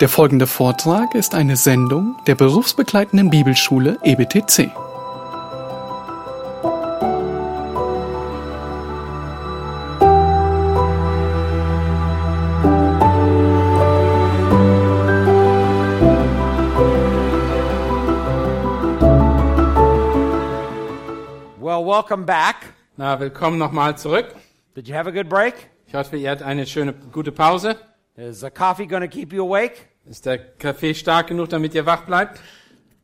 Der folgende Vortrag ist eine Sendung der berufsbegleitenden Bibelschule EBTC. Well, welcome back. Na, willkommen nochmal zurück. Did you have a good break? Ich hoffe, ihr hattet eine schöne, gute Pause. Is the coffee going to keep you awake? Ist der Kaffee stark genug, damit ihr wach bleibt?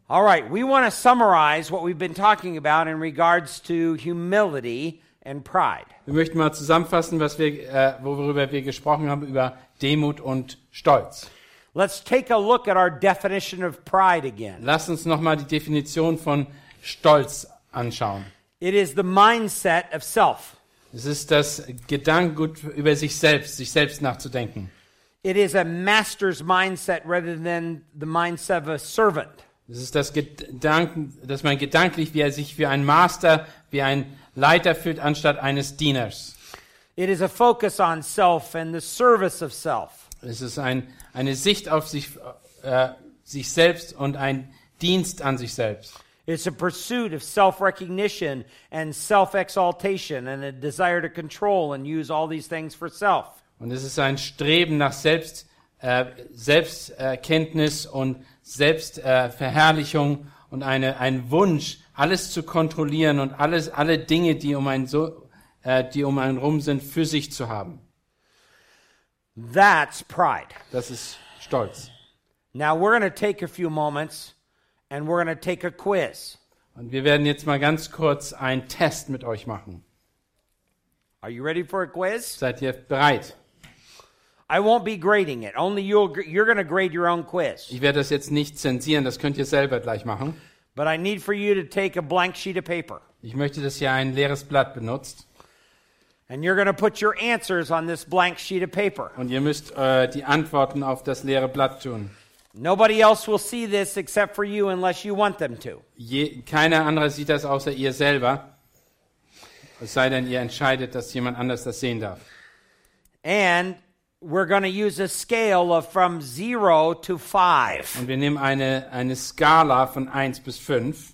All right, we want to summarize what we've been talking about in regards to humility and pride. Wir möchten mal zusammenfassen, was wir, äh, worüber wir gesprochen haben, über Demut und Stolz. Let's take a look at our definition of pride again. Lasst uns nochmal die Definition von Stolz anschauen. It is the mindset of self. Es ist das Gedankengut über sich selbst, sich selbst nachzudenken. It is a master's mindset rather than the mindset of a servant. Es ist das Gedanken, dass man gedanklich, wie er sich wie ein Master, wie ein Leiter fühlt, anstatt eines Dieners. It is a focus on self and the service of self. Es ist ein, eine Sicht auf sich, äh, sich selbst und ein Dienst an sich selbst. It's a pursuit of self recognition and self exaltation and a desire to control and use all these things for self. Und es ist ein Streben nach Selbst, äh, Selbsterkenntnis und Selbstverherrlichung und eine, ein Wunsch, alles zu kontrollieren und alles, alle Dinge, die um einen so, äh, die um einen rum sind, für sich zu haben. That's pride. Das ist Stolz. Now we're going to take a few moments and we're going to take a quiz. Und wir werden jetzt mal ganz kurz einen Test mit euch machen. Are you ready for a quiz? Seid ihr bereit? I won't be grading it. Only you'll you're going to grade your own quiz. Ich werde das jetzt nicht zensieren, das könnt ihr selber gleich machen. But I need for you to take a blank sheet of paper Ich möchte, dass ihr ein leeres Blatt benutzt and you're going to put your answers on this blank sheet of paper. und ihr müsst äh, die Antworten auf das leere Blatt tun. Nobody else will see this except for you unless you want them to. Je, keiner andere sieht das außer ihr selber. Es sei denn, ihr entscheidet, dass jemand anders das sehen darf. And we're going to use a scale of from 0 to 5. Und wir nehmen eine, eine Skala von 1 bis 5.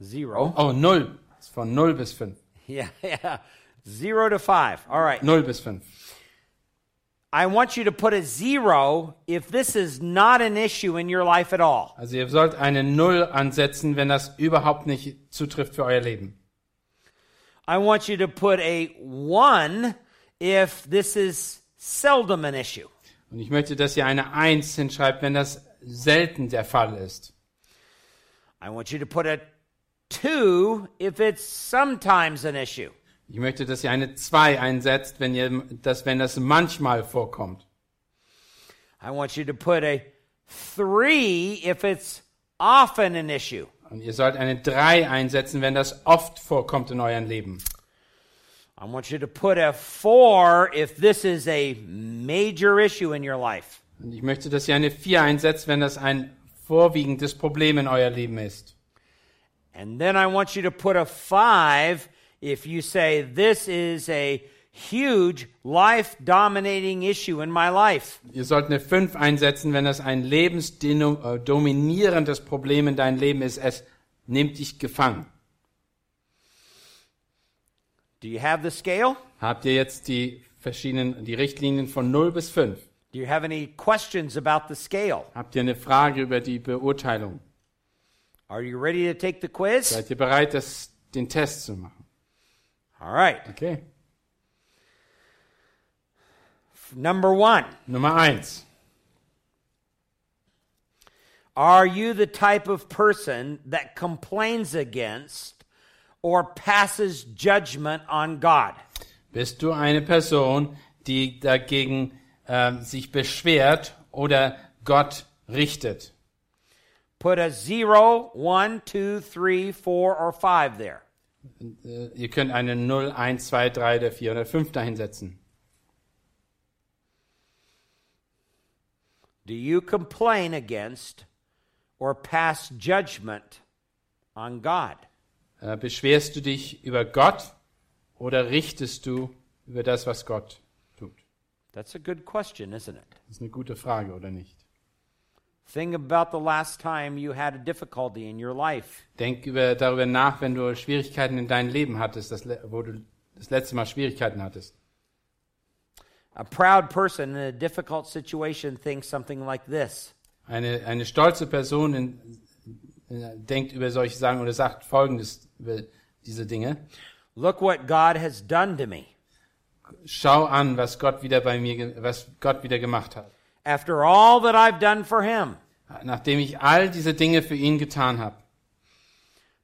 0. Oh, 0. Das ist Von 0 bis 5. Yeah, yeah. 0 to 5. All right. 0 bis 5. I want you to put a 0 if this is not an issue in your life at all. Also ihr sollt eine 0 ansetzen, wenn das überhaupt nicht zutrifft für euer Leben. I want you to put a 1 if this is seldom an issue. Und ich möchte, dass ihr eine 1 hinschreibt, wenn das selten der Fall ist. I want you to put a 2 if it's sometimes an issue. Ich möchte, dass ihr eine 2 einsetzt, wenn, ihr, das, wenn das manchmal vorkommt. I want you to put a 3 if it's often an issue. Und ihr sollt eine 3 einsetzen, wenn das oft vorkommt in eurem Leben. I want you to put a 4 if this is a major issue in your life. Und ich möchte, dass ihr eine 4 einsetzt, wenn das ein vorwiegendes Problem in euer Leben ist. And then I want you to put a 5 if you say this is a huge life dominating issue in my life. Ihr sollt eine 5 einsetzen, wenn das ein lebensdominierendes Problem in deinem Leben ist. Es nimmt dich gefangen. Do you have the scale? Habt ihr jetzt die verschiedenen, die Richtlinien von 0 bis 5? Do you have any questions about the scale? Habt ihr eine Frage über die Beurteilung? Are you ready to take the quiz? Seid ihr bereit, das, den Test zu machen? All right. Okay. Number 1. Nummer 1. Are you the type of person that complains against or passes judgment on God? Bist du eine Person, die dagegen ähm, sich beschwert oder Gott richtet? Put a 0, 1, 2, 3, 4, or 5 there. Äh, ihr könnt eine 0, 1, 2, 3 oder 4 oder 5 dahinsetzen. Do you complain against or pass judgment on God? Äh, beschwerst du dich über Gott oder richtest du über das, was Gott tut? That's a good question, isn't it? Das ist eine gute Frage, oder nicht? Think about the last time you had a difficulty in your life. Denk über, darüber nach, wenn du Schwierigkeiten in deinem Leben hattest, das, wo du das letzte Mal Schwierigkeiten hattest. A proud person in a difficult situation thinks something like this Eine, eine stolze Person in, äh, denkt über solche Sachen oder sagt Folgendes über diese Dinge. Look what God has done to me. Schau an, was Gott wieder bei mir, was Gott wieder gemacht hat. After all that I've done for him. Nachdem ich all diese Dinge für ihn getan habe.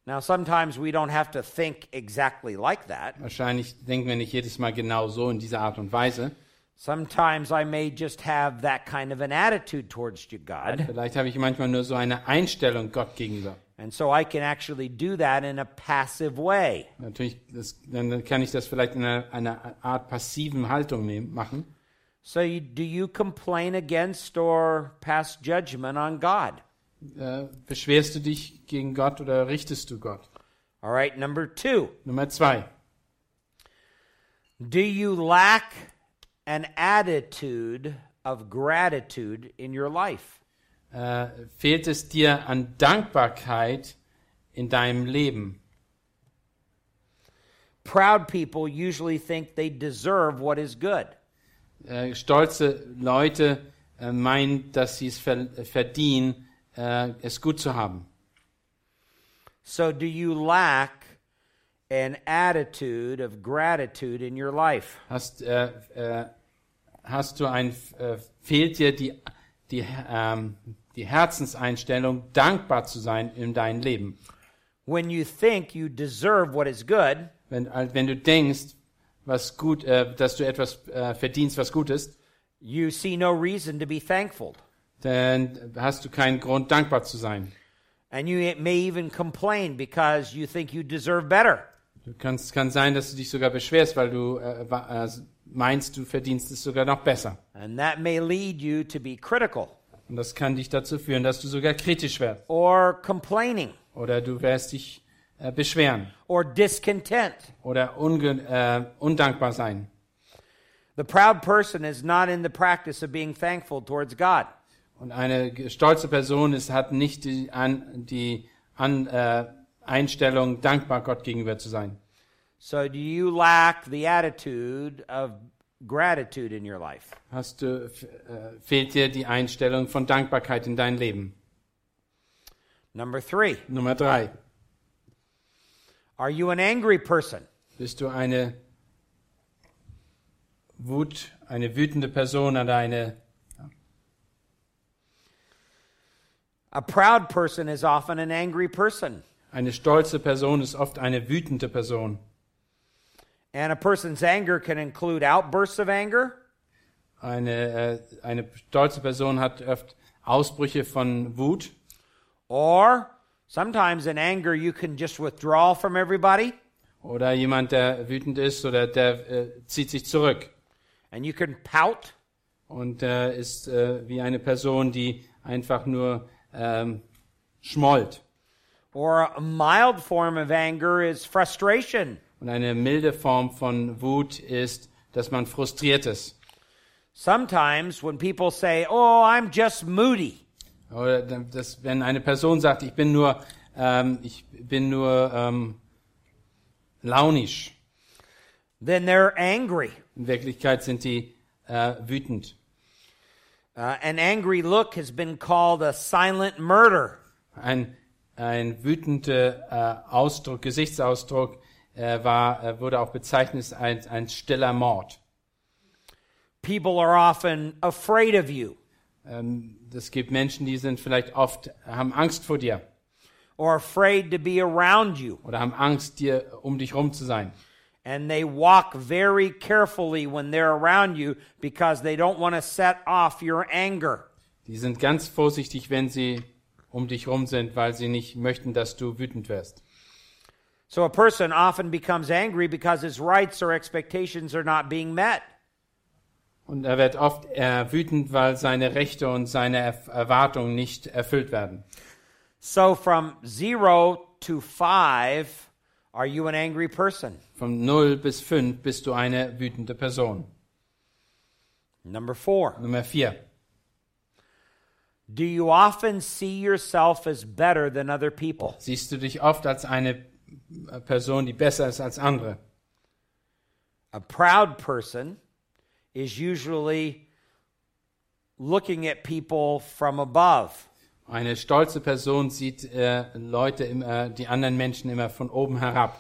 Now, sometimes we don't have to think exactly like that. Wahrscheinlich denken wir nicht jedes Mal genau so in dieser Art und Weise. Sometimes I may just have that kind of an attitude towards God. Vielleicht habe ich manchmal nur so eine Einstellung Gott gegenüber. And so I can actually do that in a passive way. Natürlich, das, dann kann ich das vielleicht in einer, einer Art passiven Haltung nehmen, machen. So, you, do you complain against or pass judgment on God? Äh, beschwerst du dich gegen Gott oder richtest du Gott? All right, number two. Nummer zwei. Do you lack an attitude of gratitude in your life? Äh, fehlt es dir an Dankbarkeit in deinem Leben? Proud people usually think they deserve what is good. Äh, stolze Leute äh, meinen, dass sie es ver verdienen, äh, es gut zu haben. So, do you lack an attitude of gratitude in your life? Hast, äh, äh, hast du ein, äh, fehlt dir die, die, ähm, die Herzenseinstellung, dankbar zu sein in deinem Leben? When you think you deserve what is good, Wenn, wenn du denkst, was gut, äh, dass du etwas äh, verdienst, was gut ist, you see no reason to be thankful. dann hast du keinen Grund, dankbar zu sein. And you may even complain because you think you deserve better. Du kannst, kann sein, dass du dich sogar beschwerst, weil du äh, äh, meinst, du verdienst es sogar noch besser. And that may lead you to be critical Und das kann dich dazu führen, dass du sogar kritisch wirst. or complaining Oder du wirst dich äh, beschweren or discontent. oder äh, undankbar sein. The proud person is not in the practice of being thankful towards God. Und eine stolze Person ist, hat nicht die, an, die an, äh, Einstellung, dankbar Gott gegenüber zu sein. So, do you lack the attitude of gratitude in your life? Hast du, äh, fehlt dir die Einstellung von Dankbarkeit in dein Leben? Number three, Nummer drei. are you an angry person? Bist du eine Wut, eine wütende Person oder eine, A proud person is often an angry person. eine stolze Person ist oft eine wütende Person. And a person's anger can include outbursts of anger, Eine, äh, eine stolze Person hat oft Ausbrüche von Wut. Or sometimes in anger you can just withdraw from everybody. Oder jemand, der wütend ist oder der äh, zieht sich zurück. And you can pout. Und äh, ist äh, wie eine Person, die einfach nur ähm, schmollt. or a mild form of anger is frustration. Und eine milde Form von Wut ist, dass man frustriert ist. Sometimes when people say, "Oh, I'm just moody," Oder dass, wenn eine Person sagt, ich bin nur, ähm, ich bin nur ähm, launisch. then they're angry. In Wirklichkeit sind die äh, wütend. Uh, an angry look has been called a silent murder. Ein, ein wütender äh, Ausdruck, Gesichtsausdruck äh, war, äh, wurde auch bezeichnet als ein, ein stiller Mord. People are often afraid of you Ähm, das gibt Menschen, die sind vielleicht oft, haben Angst vor dir or afraid to be around you. oder haben Angst, dir um dich rum zu sein. And they walk very carefully when they're around you because they don't want to set off your anger. Die sind ganz vorsichtig, wenn sie um dich rum sind, weil sie nicht möchten, dass du wütend wirst. So a person often becomes angry because his rights or expectations are not being met. Und er wird oft äh, wütend, weil seine Rechte und seine Erf Erwartungen nicht erfüllt werden. So from zero to five, are you an angry person? Von 0 bis 5 bist du eine wütende Person. Number four, Nummer vier. do you often see yourself as better than other people? Siehst du dich oft als eine Person, die besser ist als andere? A proud person is usually looking at people from above. Eine stolze Person sieht äh, Leute, äh, die anderen Menschen immer von oben herab.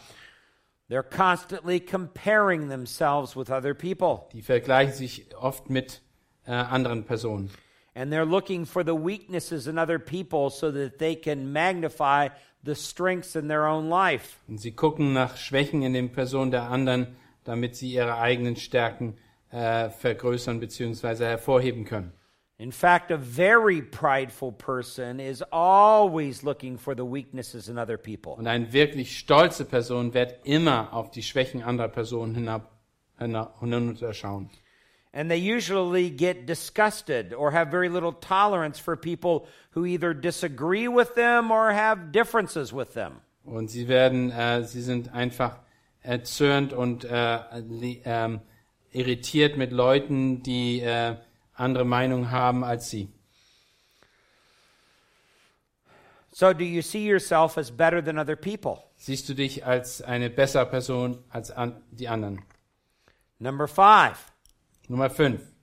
They're constantly comparing themselves with other people. Die vergleichen sich oft mit äh, anderen Personen. And they're looking for the weaknesses in other people so that they can magnify the strengths in their own life. Und sie gucken nach Schwächen in den Personen der anderen, damit sie ihre eigenen Stärken äh, vergrößern bzw. hervorheben können. In fact, a very prideful person is always looking for the weaknesses in other people. Und eine wirklich stolze Person wird immer auf die Schwächen anderer Personen hinab, hinab, hinunterschauen. And they usually get disgusted or have very little tolerance for people who either disagree with them or have differences with them. Und sie werden, äh, sie sind einfach erzürnt und äh, ähm, irritiert mit Leuten, die äh, andere Meinung haben als sie. So, do you see yourself as better than other people? Siehst du dich als eine bessere Person als an, die anderen? Number five, Nummer 5.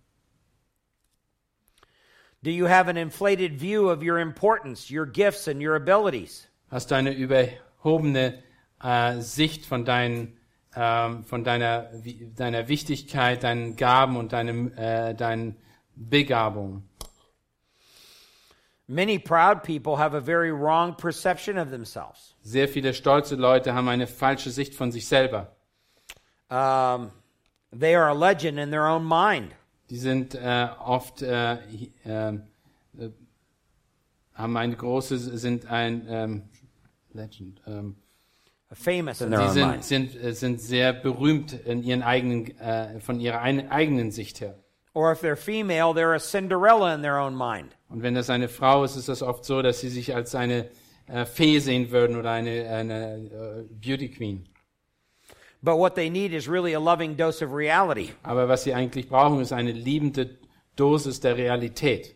do you have an inflated view of your importance, your gifts, and your abilities? Hast du eine überhobene äh, Sicht von, deinen, ähm, von deiner, deiner Wichtigkeit, deinen Gaben und deinem, äh, deinen Begabungen? Many proud people have a very wrong perception of themselves. Sehr viele stolze Leute haben eine falsche Sicht von sich selber. Um, they are a legend in their own mind. Die sind äh, oft äh, ähm, äh, haben eine große sind ein ähm, Legend. Ähm, famous in their own sind mind. sind äh, sind sehr berühmt in ihren eigenen äh, von ihrer ein, eigenen Sicht her. Or if they're female, they're a Cinderella in their own mind. Und wenn das eine Frau ist, ist das oft so, dass sie sich als eine äh, Fee sehen würden oder eine, eine Beauty Queen. But what they need is really a loving dose of reality. Aber was sie eigentlich brauchen, ist eine liebende Dosis der Realität.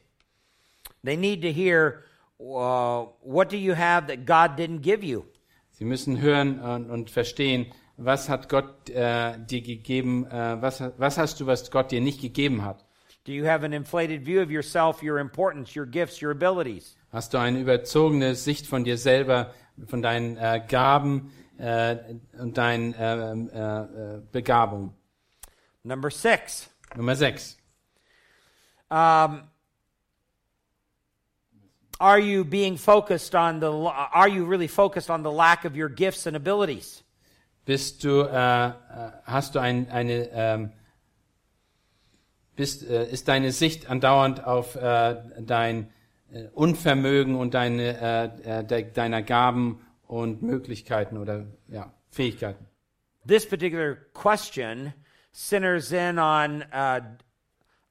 They need to hear, uh, what do you have that God didn't give you? Sie müssen hören und, und verstehen, was hat Gott äh, dir gegeben, äh, was, was hast du, was Gott dir nicht gegeben hat. Do you have an inflated view of yourself, your importance, your gifts, your abilities? Hast du eine überzogene Sicht von dir selber, von deinen äh, Gaben äh, und deinen äh, äh, Begabungen? Number six, Nummer 6. um, are you being focused on the, are you really focused on the lack of your gifts and abilities? Bist du, äh, äh, hast du ein, eine, ähm, bist, äh, ist deine Sicht andauernd auf dein Unvermögen und deine, de, deiner Gaben und Möglichkeiten oder ja, Fähigkeiten? This particular question centers in on uh,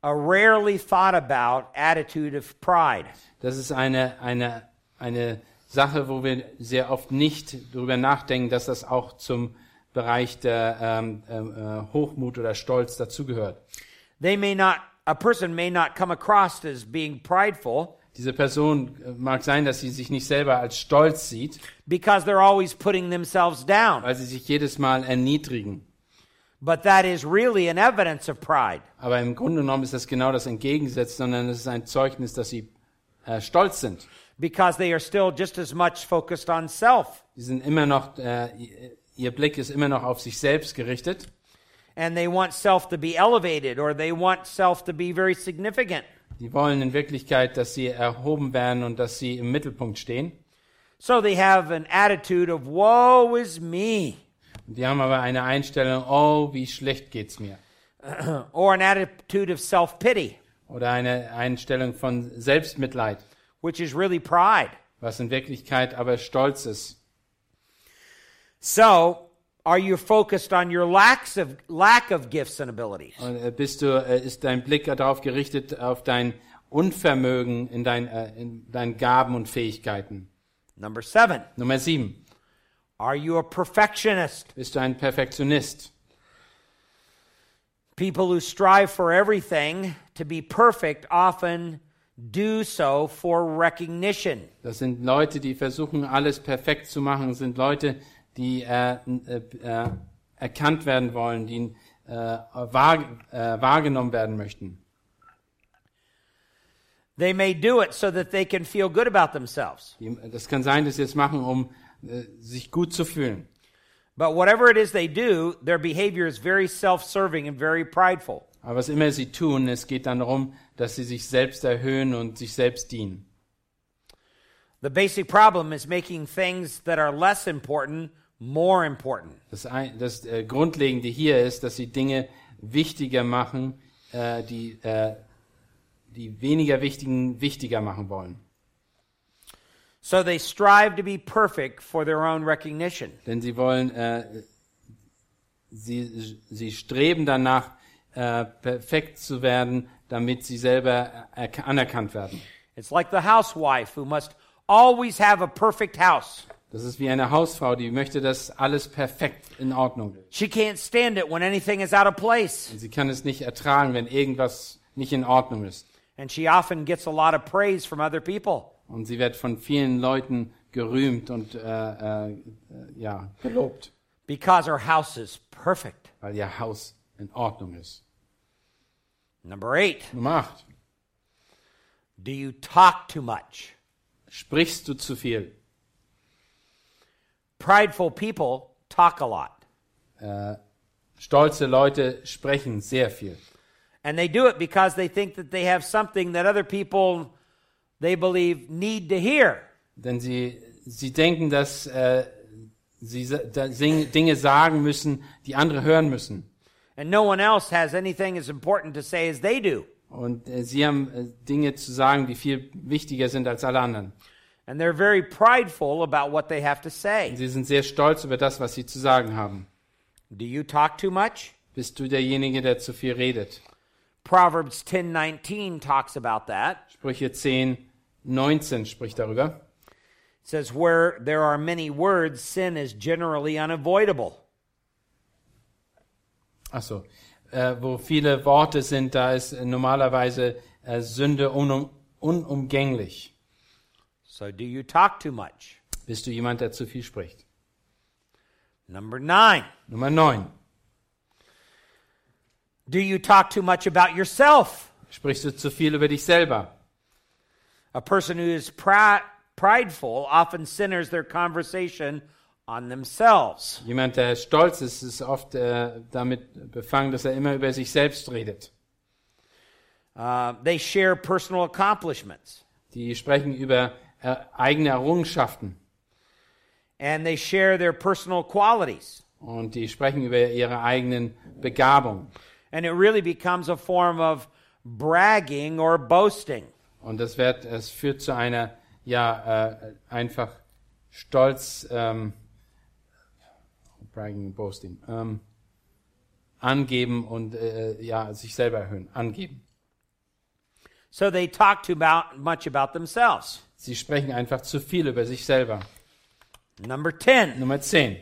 a rarely thought about attitude of pride. Das ist eine, eine, eine Sache, wo wir sehr oft nicht darüber nachdenken, dass das auch zum Bereich der ähm, ähm, äh, Hochmut oder Stolz dazugehört. They may not, a person may not come across as being prideful Diese Person äh, mag sein, dass sie sich nicht selber als stolz sieht, because they're always putting themselves down. weil sie sich jedes Mal erniedrigen. But that is really an evidence of pride. Aber im Grunde genommen ist das genau das Entgegengesetz, sondern es ist ein Zeugnis, dass sie äh, stolz sind. because they are still just as much focused on self Sie sind immer noch, äh, ihr Blick ist immer noch auf sich selbst gerichtet and they want self to be elevated or they want self to be very significant. Die wollen in Wirklichkeit, dass sie erhoben werden und dass sie im Mittelpunkt stehen. So they have an attitude of woe is me die haben aber eine Einstellung, oh, wie schlecht geht's mir. or an attitude of self-pity, Oder eine Einstellung von Selbstmitleid, which is really pride. was in Wirklichkeit aber Stolz ist. So, are you focused on your lacks of lack of gifts and abilities? Und äh, bist du, äh, ist dein Blick darauf gerichtet, auf dein Unvermögen in, dein, äh, in deinen Gaben und Fähigkeiten? Number 7, Nummer sieben. are you a perfectionist? Bist du ein Perfektionist? People who strive for everything to be perfect often do so for recognition. Das sind Leute, die versuchen, alles perfekt zu machen. Das sind Leute, die äh, äh, äh, erkannt werden wollen, die äh, wahr, äh, wahrgenommen werden möchten. They may do it so that they can feel good about themselves. Das kann sein, dass sie es machen, um äh, sich gut zu fühlen. But whatever it is they do, their behavior is very self serving and very prideful. Aber was immer sie tun, es geht dann darum, dass sie sich selbst erhöhen und sich selbst dienen. The basic problem is making things that are less important more important. Das, ein, das äh, Grundlegende hier ist, dass sie Dinge wichtiger machen, äh, die, äh, die weniger wichtigen wichtiger machen wollen. So they strive to be perfect for their own recognition. Denn sie wollen, äh, sie, sie streben danach, äh, perfekt zu werden, damit sie selber erk- anerkannt werden. It's like the housewife who must always have a perfect house. Das ist wie eine Hausfrau, die möchte, dass alles perfekt in Ordnung ist. She can't stand it when anything is out of place. Sie kann es nicht ertragen, wenn irgendwas nicht in Ordnung ist. And she often gets a lot of praise from other people. Und sie wird von vielen Leuten gerühmt und äh, äh, äh, ja, gelobt, because her house is perfect. weil ihr Haus in Ordnung ist. Number eight, Nummer 8. do you talk too much? Sprichst du zu viel? Prideful people talk a lot, Äh, stolze Leute sprechen sehr viel. and they do it because they think that they have something that other people they believe need to hear. Denn sie, sie denken, dass äh, sie da Dinge sagen müssen, die andere hören müssen. And no one else has anything as important to say as they do. Und äh, sie haben äh, Dinge zu sagen, die viel wichtiger sind als alle anderen. And they're very prideful about what they have to say. Sie sind sehr stolz über das, was sie zu sagen haben. Do you talk too much? Bist du derjenige, der zu viel redet? Proverbs 10:19 talks about that. Sprüche 10, 19 spricht darüber. It says where there are many words sin is generally unavoidable. Achso. Äh, wo viele Worte sind, da ist normalerweise äh, Sünde unum, unumgänglich. So do you talk too much? Bist du jemand, der zu viel spricht? Number 9. Nummer 9. Do you talk too much about yourself? Sprichst du zu viel über dich selber? A person who is pri- prideful often centers their conversation on themselves. Jemand, der stolz ist, ist oft äh, damit befangen, dass er immer über sich selbst redet. Uh, they share personal accomplishments Die sprechen über äh, eigene Errungenschaften and they share their personal qualities. und die sprechen über ihre eigenen Begabungen. And it really becomes a form of bragging or boasting. Und das wird, es führt zu einer, ja, äh, einfach Stolz, ähm, bragging, boasting, ähm, angeben und äh, ja, sich selber erhöhen, angeben. So they talk too about, much about themselves. Sie sprechen einfach zu viel über sich selber. Number 10. Nummer 10.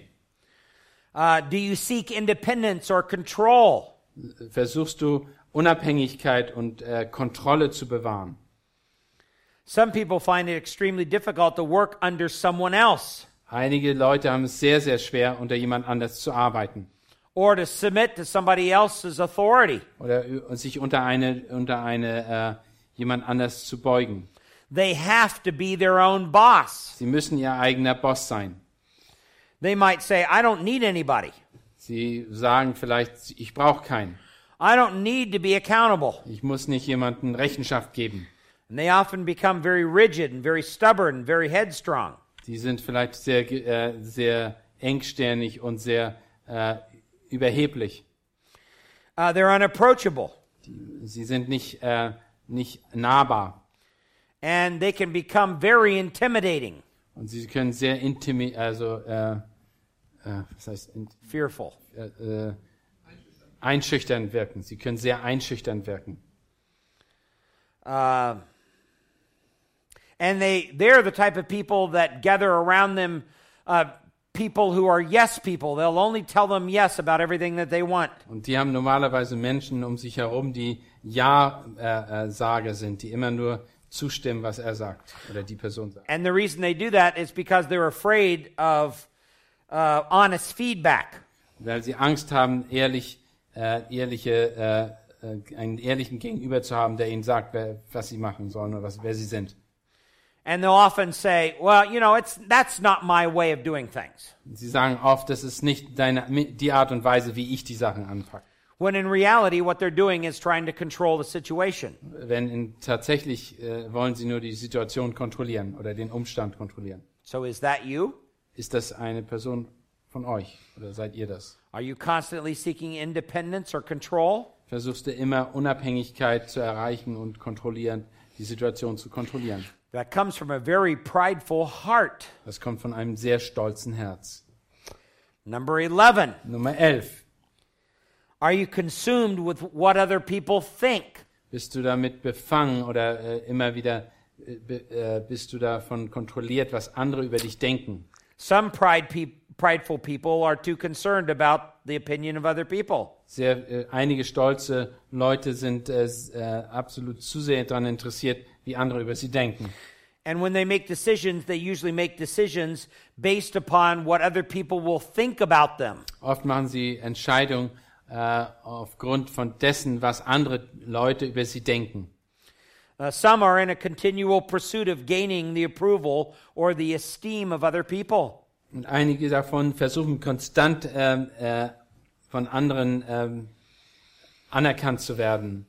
Uh, do you seek independence or control? Versuchst du Unabhängigkeit und äh, Kontrolle zu bewahren. Some people find it extremely difficult to work under someone else Einige Leute haben es sehr, sehr schwer, unter jemand anders zu arbeiten or to submit to somebody else's authority. oder ü- sich unter eine, unter eine äh, jemand anders zu beugen. They have to be their own boss. Sie müssen ihr eigener Boss sein. They might say, I don't need anybody. Sie sagen vielleicht, ich brauche keinen. I don't need to be accountable. Ich muss nicht jemandem Rechenschaft geben. And they often become very rigid and very stubborn and very headstrong. Die sind vielleicht sehr, äh, sehr engstirnig und sehr äh, überheblich. Uh, they're unapproachable. Sie sind nicht, äh, nicht nahbar. And they can become very intimidating, Und sie können sehr intimi also äh, äh, was heißt fearful. äh, äh, einschüchternd wirken. Sie können sehr einschüchternd wirken. Uh, and they, they're the type of people that gather around them uh, people who are yes people. They'll only tell them yes about everything that they want. Und die haben normalerweise Menschen um sich herum, die Ja-Sager sind, die immer nur zustimmen, was er sagt oder die Person sagt. And the reason they do that is because they're afraid of uh, honest feedback. Weil sie Angst haben, ehrlich, äh, ehrliche, äh, äh, einen ehrlichen Gegenüber zu haben, der ihnen sagt, wer, was sie machen sollen oder was, wer sie sind. And they'll often say, well, you know, it's, that's not my way of doing things. Sie sagen oft, das ist nicht deine, die Art und Weise, wie ich die Sachen anpacke. When in reality, what they're doing is trying to control the situation. Wenn in, tatsächlich äh, wollen sie nur die Situation kontrollieren oder den Umstand kontrollieren. So is that you? Ist das eine Person von euch oder seid ihr das? Are you constantly seeking independence or control? Versuchst du immer Unabhängigkeit zu erreichen und kontrollieren, die Situation zu kontrollieren? That comes from a very prideful heart. Das kommt von einem sehr stolzen Herz. Number 11. Nummer 11. Are you consumed with what other people think? Bist du damit befangen oder äh, immer wieder äh, be, äh, bist du davon kontrolliert, was andere über dich denken? Some pride pe- prideful people are too concerned about the opinion of other people. Sehr, äh, einige stolze Leute sind äh, absolut zu sehr daran interessiert, wie andere über sie denken. And when they make decisions, they usually make decisions based upon what other people will think about them. Oft machen sie Entscheidungen äh, aufgrund von dessen, was andere Leute über sie denken. Uh, some are in a continual pursuit of gaining the approval or the esteem of other people. Und einige davon versuchen konstant ähm, äh, von anderen ähm, anerkannt zu werden.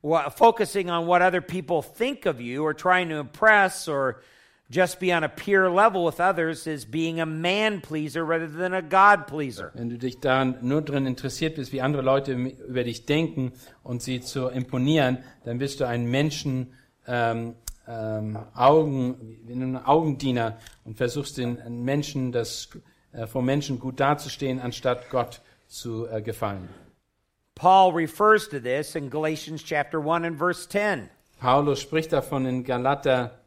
Wha- Focusing on what other people think of you or trying to impress or just be on a peer level with others is being a man pleaser rather than a God pleaser. Wenn du dich daran nur daran interessiert bist, wie andere Leute über dich denken und sie zu imponieren, dann bist du ein Menschen ähm, ähm, Augen, ein Augendiener und versuchst den Menschen das äh, vor Menschen gut dazustehen, anstatt Gott zu äh, gefallen. Paul refers to this in Galatians chapter 1 and verse 10. Paulus spricht davon in Galater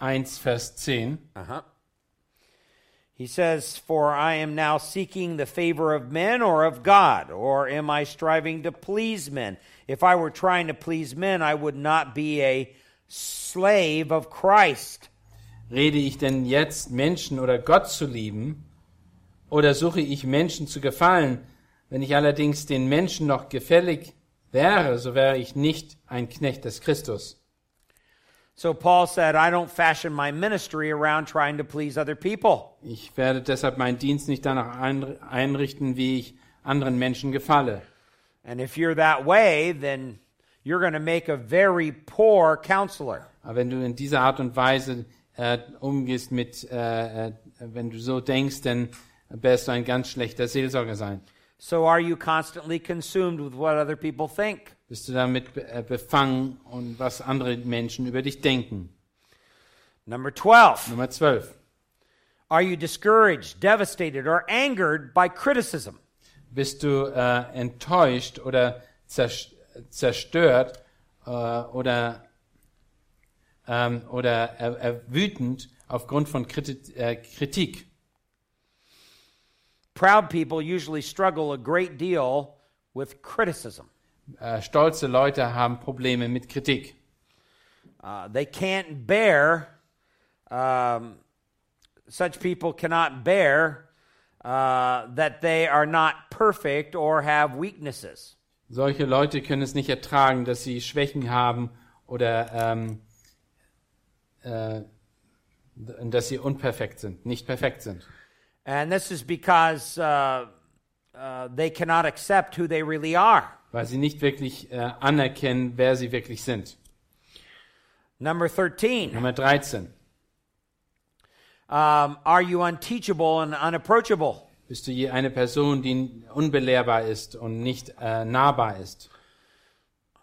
1, Vers 10. Uh-huh. He says, For I am now seeking the favor of men or of God, or am I striving to please men? If I were trying to please men, I would not be a slave of Christ. Rede ich denn jetzt, Menschen oder Gott zu lieben? Oder suche ich Menschen zu gefallen? Wenn ich allerdings den Menschen noch gefällig wäre, so wäre ich nicht ein Knecht des Christus. So Paul said, I don't fashion my ministry around trying to please other people. Ich werde deshalb meinen Dienst nicht danach ein- einrichten, wie ich anderen Menschen gefalle. And if you're that way, then you're going to make a very poor counselor. Aber wenn du in dieser Art und Weise äh, umgehst mit, äh, äh, wenn du so denkst, dann wirst du ein ganz schlechter Seelsorger sein. So are you constantly consumed with what other people think? Bist du damit äh, befangen und was andere Menschen über dich denken? Number 12. Nummer 12. Are you discouraged, devastated, or angered by criticism? Bist du äh, enttäuscht oder zers- zerstört äh, oder, ähm, oder äh, äh, wütend aufgrund von Kriti äh, Kritik? Proud people usually struggle a great deal with criticism. Äh, stolze Leute haben Probleme mit Kritik. Uh, they can't bear, um, such people cannot bear uh, that they are not perfect or have weaknesses. Solche Leute können es nicht ertragen, dass sie Schwächen haben oder ähm, äh, dass sie unperfekt sind, nicht perfekt sind. And this is because uh, uh, they cannot accept who they really are. Weil sie nicht wirklich äh, anerkennen, wer sie wirklich sind. Number 13. Nummer 13. Um, are you unteachable and unapproachable? Bist du je eine Person, die unbelehrbar ist und nicht äh, nahbar ist?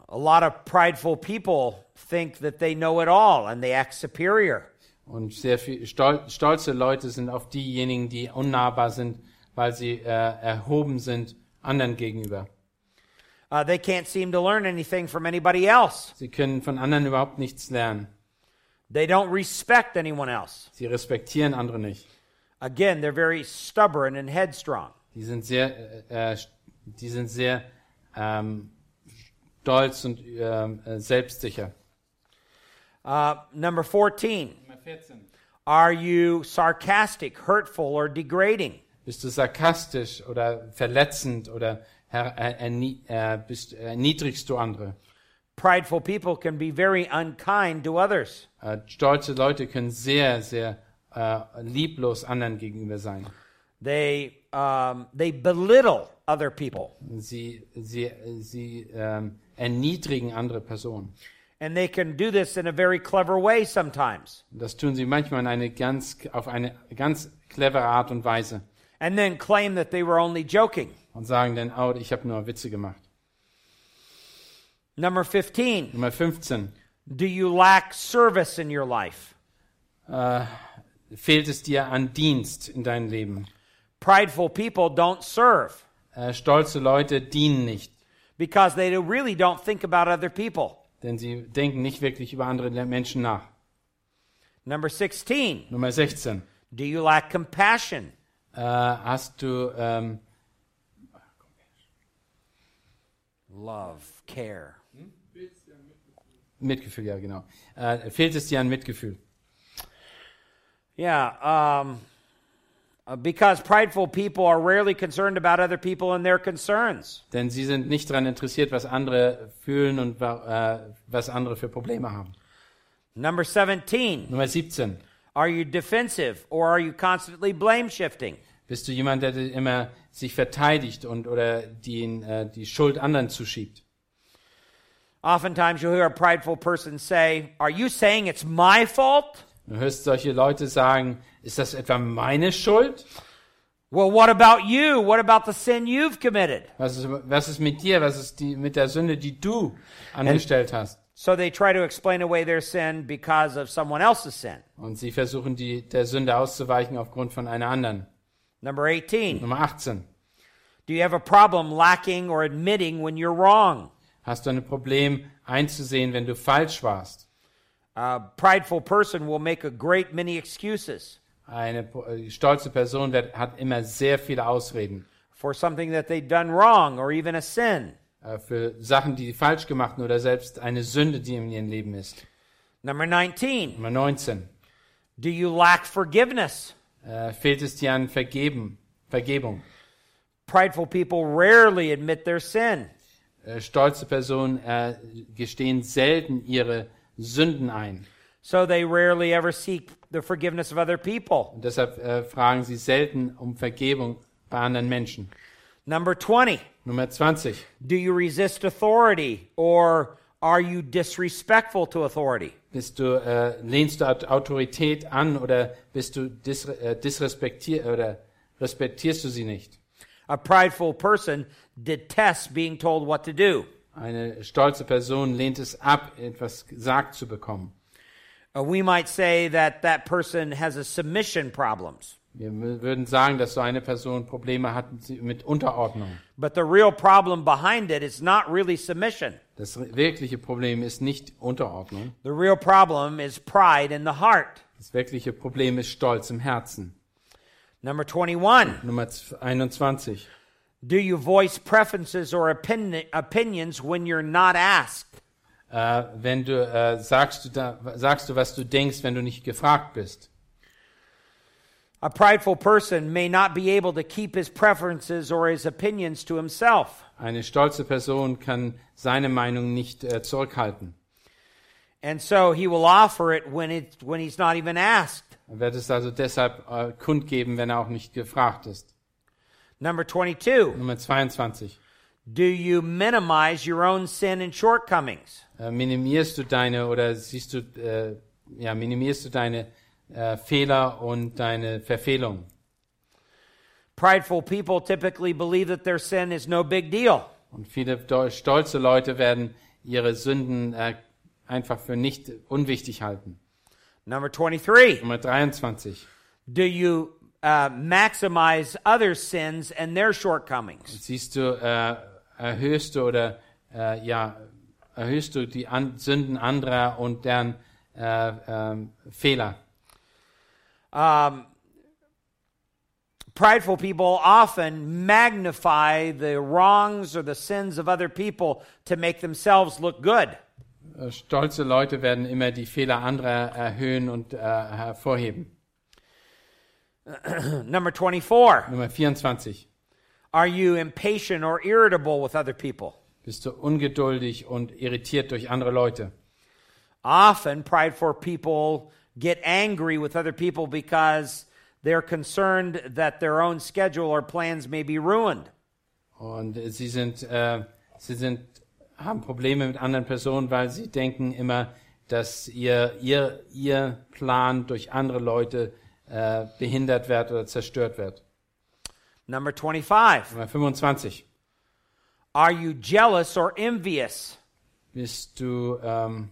A lot of prideful people think that they know it all and they act superior. Und sehr viel stol stolze Leute sind auf diejenigen, die unnahbar sind, weil sie äh, erhoben sind anderen gegenüber. Uh, they can't seem to learn anything from anybody else. Sie können von anderen überhaupt nichts lernen. They don't respect anyone else. Sie respektieren andere nicht. Again, they're very stubborn and headstrong. Die sind sehr, äh, äh, die sind sehr ähm, stolz und ähm, äh, selbstsicher. Uh, number 14. Nummer 14. Are you sarcastic, hurtful, or degrading? Bist du sarkastisch oder verletzend oder äh, äh, bist, erniedrigst du andere? Prideful people can be very unkind to others. Äh, stolze Leute können sehr, sehr äh, lieblos anderen gegenüber sein. They, um, they belittle other people. Sie, sie, sie ähm, erniedrigen andere Personen. And they can do this in a very clever way sometimes. Das tun sie manchmal in eine ganz, auf eine ganz clevere Art und Weise And then claim that they were only joking. und sagen dann, oh, ich habe nur Witze gemacht. Number 15. Nummer 15. Do you lack service in your life? Äh, fehlt es dir an Dienst in deinem Leben? Prideful people don't serve Äh, stolze Leute dienen nicht, because they really don't think about other people. denn sie denken nicht wirklich über andere Menschen nach. Number 16. Nummer 16. Do you lack compassion? Äh, hast du ähm, Love, care. Mitgefühl, ja genau. Äh, fehlt es dir an Mitgefühl? Yeah, um, uh, because prideful people are rarely concerned about other people and their concerns. Denn sie sind nicht daran interessiert, was andere fühlen und äh, was andere für Probleme haben. Number 17. Nummer 17. Are you defensive or are you constantly blame shifting? Bist du jemand, der immer sich verteidigt und oder die, äh, die Schuld anderen zuschiebt? Oftentimes you'll hear a prideful person say, Are you saying it's my fault? Du hörst solche Leute sagen, ist das etwa meine Schuld? Well, what about you? What about the sin you've committed? Was ist, was ist mit dir? Was ist die, mit der Sünde, die du angestellt hast? So they try to explain away their sin because of someone else's sin. Und sie versuchen, die, der Sünde auszuweichen aufgrund von einer anderen. Number 18. Nummer 18. Do you have a problem lacking or admitting when you're wrong? Hast du ein Problem einzusehen, wenn du falsch warst? A prideful person will make a great many excuses Eine äh, stolze Person wird, hat immer sehr viele Ausreden for something that they've done wrong or even a sin. Äh, für Sachen, die falsch gemacht oder selbst eine Sünde, die in ihrem Leben ist. Number 19. Nummer 19. Do you lack forgiveness? Äh, fehlt es dir an Vergeben, Vergebung? Prideful people rarely admit their sin. Äh, stolze Personen äh, gestehen selten ihre Sünden ein. So they rarely ever seek the forgiveness of other people. Und deshalb äh, fragen sie selten um Vergebung bei anderen Menschen. Number 20. Nummer 20. Do you resist authority or are you disrespectful to authority? Bist du, äh, lehnst du Aut- Autorität an oder bist du dis äh, disrespektier oder respektierst du sie nicht? A prideful person detests being told what to do. Eine stolze Person lehnt es ab, etwas gesagt zu bekommen. Uh, we might say that that person has a submission problems. Wir würden sagen, dass so eine Person Probleme hat mit Unterordnung. But the real problem behind it is not really submission. Das wirkliche Problem ist nicht Unterordnung. The real problem is pride in the heart. Das wirkliche Problem ist Stolz im Herzen. Number 21. Nummer z- 21. Do you voice preferences or opini- opinions when you're not asked? Äh, wenn du äh, sagst, du da, sagst du, was du denkst, wenn du nicht gefragt bist. A prideful person may not be able to keep his preferences or his opinions to himself. Eine stolze Person kann seine Meinung nicht äh, zurückhalten. And so he will offer it when, it, when he's not even asked. Er wird es also deshalb äh, kundgeben, wenn er auch nicht gefragt ist. Number 22. Nummer 22. Do you minimize your own sin and shortcomings? Äh, minimierst du deine oder siehst du, äh, ja, minimierst du deine äh, Fehler und deine Verfehlungen? Prideful people typically believe that their sin is no big deal. Und viele stolze Leute werden ihre Sünden äh, einfach für nicht unwichtig halten. Number 23. Nummer 23. Do you uh, maximize others' sins and their shortcomings? Siehst du, äh, erhöhst du oder äh, ja, erhöhst du die An Sünden anderer und deren äh, ähm, Fehler? Um, Prideful people often magnify the wrongs or the sins of other people to make themselves look good. Äh, Stolze Leute werden immer die Fehler anderer erhöhen und äh, hervorheben. Number 24. Nummer 24. Are you impatient or irritable with other people? Bist du ungeduldig und irritiert durch andere Leute? Often, prideful people get angry with other people because they're concerned that their own schedule or plans may be ruined. Und sie sind, äh, sie sind, haben Probleme mit anderen Personen, weil sie denken immer, dass ihr, ihr, ihr Plan durch andere Leute äh, behindert wird oder zerstört wird. Number 25. Nummer 25. Are you jealous or envious? Bist du ähm,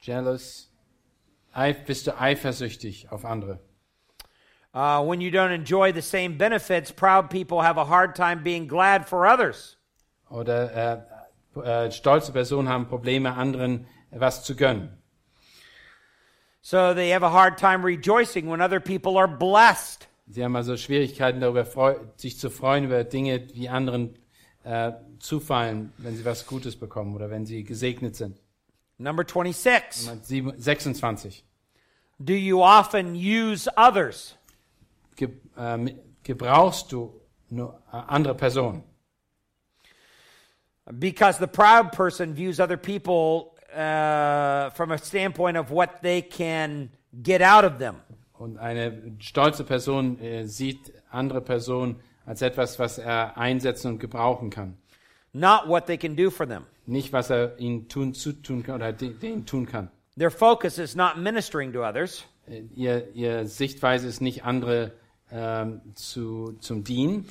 jealous? Bist du eifersüchtig auf andere? Uh, when you don't enjoy the same benefits, proud people have a hard time being glad for others. Oder äh, äh, stolze Personen haben Probleme, anderen was zu gönnen. So they have a hard time rejoicing when other people are blessed. Sie haben also Schwierigkeiten darüber, sich zu freuen über Dinge, die anderen äh, zufallen, wenn sie was Gutes bekommen oder wenn sie gesegnet sind. Number 26. Nummer sieben- 26. Do you often use others? Ge ähm, gebrauchst du nur äh, andere Personen? Because the proud person views other people uh, from a standpoint of what they can get out of them. Und eine stolze Person äh, sieht andere Personen als etwas, was er einsetzen und gebrauchen kann. not what they can do for them. Nicht, was er ihnen tun, zutun kann oder de- denen tun kann. Their focus is not ministering to others, Äh, Ihr, ihr Sichtweise ist nicht, andere ähm, zu, zum Dienen,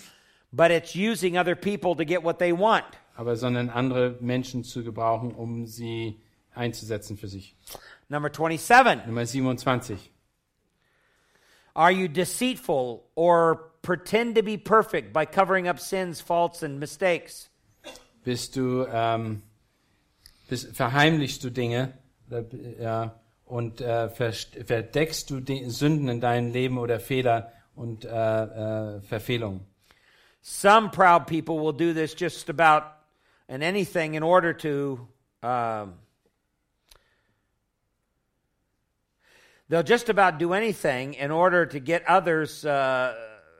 but it's using other people to get what they want. aber sondern andere Menschen zu gebrauchen, um sie einzusetzen für sich. Number 27. Nummer 27. Are you deceitful or pretend to be perfect by covering up sins, faults, and mistakes? Bist du, ähm, bist, verheimlichst du Dinge ja, und äh, verdeckst du die Sünden in deinem Leben oder Fehler und äh, äh, Verfehlungen? Some proud people will do this just about in anything in order to. Um, they'll just about do anything in order to get others uh,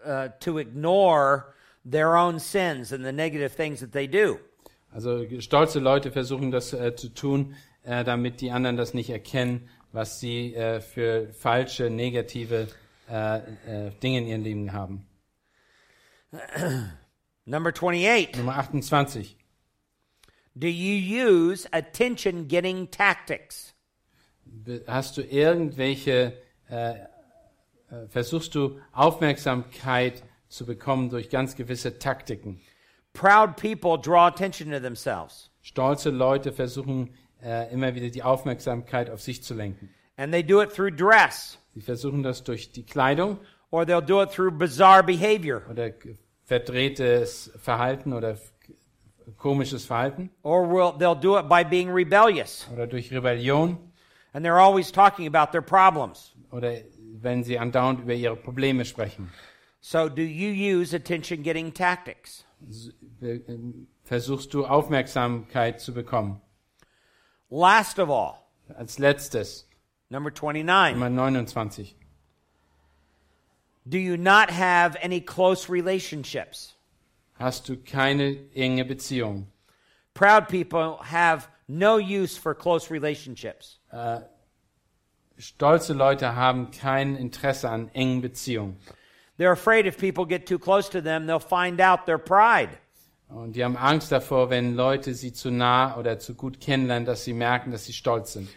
uh, to ignore their own sins and the negative things that they do. Also stolze Leute versuchen das äh, zu tun, äh, damit die anderen das nicht erkennen, was sie äh, für falsche, negative äh, äh, Dinge in ihrem Leben haben. Number 28. Nummer 28. Do you use attention getting tactics? Hast du irgendwelche, äh, äh, versuchst du Aufmerksamkeit zu bekommen durch ganz gewisse Taktiken? Proud people draw attention to themselves, Stolze Leute versuchen äh, immer wieder die Aufmerksamkeit auf sich zu lenken. and they do it through dress, Sie versuchen das durch die Kleidung or they'll do it through bizarre behavior, oder verdrehtes Verhalten oder komisches Verhalten or will, they'll do it by being rebellious. oder durch Rebellion And they're always talking about their problems. oder wenn sie andauernd über ihre Probleme sprechen. So, do you use attention getting tactics? S- äh, Versuchst du Aufmerksamkeit zu bekommen. Last of all, Als letztes, number 29. Nummer 29. Do you not have any close relationships? Hast du keine enge Beziehung? Proud people have no use for close relationships. Stolze Leute haben kein Interesse an engen Beziehungen. They're afraid if people get too close to them, they'll find out their pride. Und die haben Angst davor, wenn Leute sie zu nah oder zu gut kennenlernen, dass sie merken, dass sie stolz sind.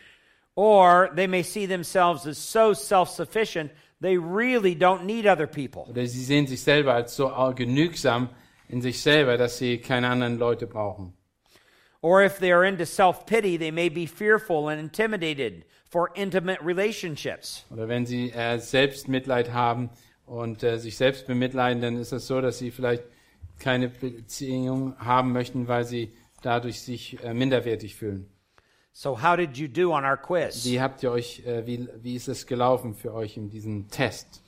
Or they may see themselves as so self sufficient, they really don't need other people. Oder sie sehen sich selber als so genügsam in sich selber, dass sie keine anderen Leute brauchen. Or if they are into self pity, they may be fearful and intimidated for intimate relationships. Oder wenn sie äh, Selbstmitleid haben und äh, sich selbst bemitleiden, dann ist es so, dass sie vielleicht keine Beziehung haben möchten, weil sie dadurch sich äh, minderwertig fühlen. So, how did you do on our quiz? Wie habt ihr euch, äh, wie, wie ist es gelaufen für euch in diesem Test?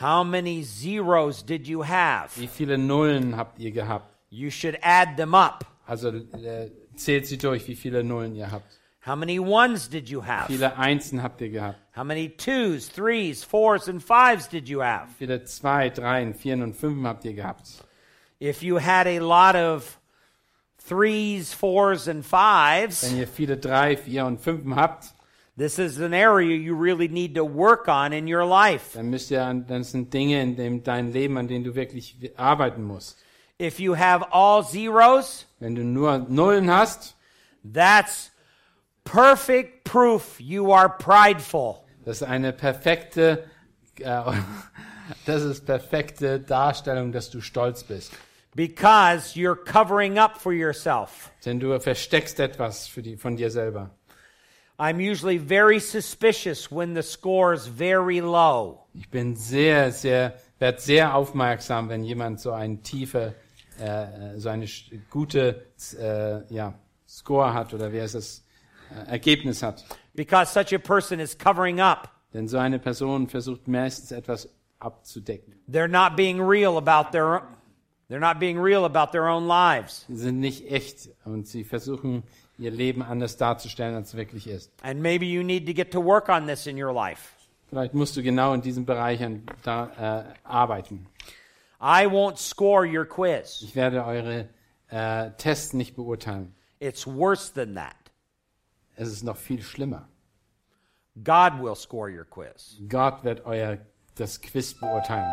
How many zeros did you have? Wie viele Nullen habt ihr gehabt? You should add them up. Also äh, zählt sie durch, wie viele Nullen ihr habt. How many ones did you Wie have? viele Einsen habt ihr gehabt? How many twos, threes, fours, and fives did you have? Wie viele Zwei, Dreien, Vieren und Fünfen habt ihr gehabt? If you had a lot of threes, fours, and fives, Wenn ihr viele Drei, Vier und Fünfen habt, this is an area you really need to work on in your life. dann müsst ihr an, das sind Dinge in dem, dein Leben, an denen du wirklich arbeiten musst. If you have all zeros, Wenn du nur Nullen hast, that's perfect proof you are prideful. das ist eine perfekte, äh, das ist perfekte Darstellung, dass du stolz bist. Because you're covering up for yourself. Denn du versteckst etwas die, von dir selber. I'm usually very suspicious when the score's very low. Ich bin sehr, sehr, werd sehr aufmerksam, wenn jemand so eine tiefe, äh, so eine gute, äh, ja, Score hat oder wer es das äh, Ergebnis hat. because such a person is covering up. Denn so eine Person versucht meistens etwas abzudecken. They're not being real about their they're not being real about their own lives. Sie sind nicht echt und sie versuchen ihr Leben anders darzustellen, als es wirklich ist. And maybe you need to get to work on this in your life. Vielleicht musst du genau in diesem Bereich an, da, äh, arbeiten. I won't score your quiz. Ich werde eure äh, Tests nicht beurteilen. It's worse than that. Es ist noch viel schlimmer. God will score your quiz. Gott wird euer das Quiz beurteilen.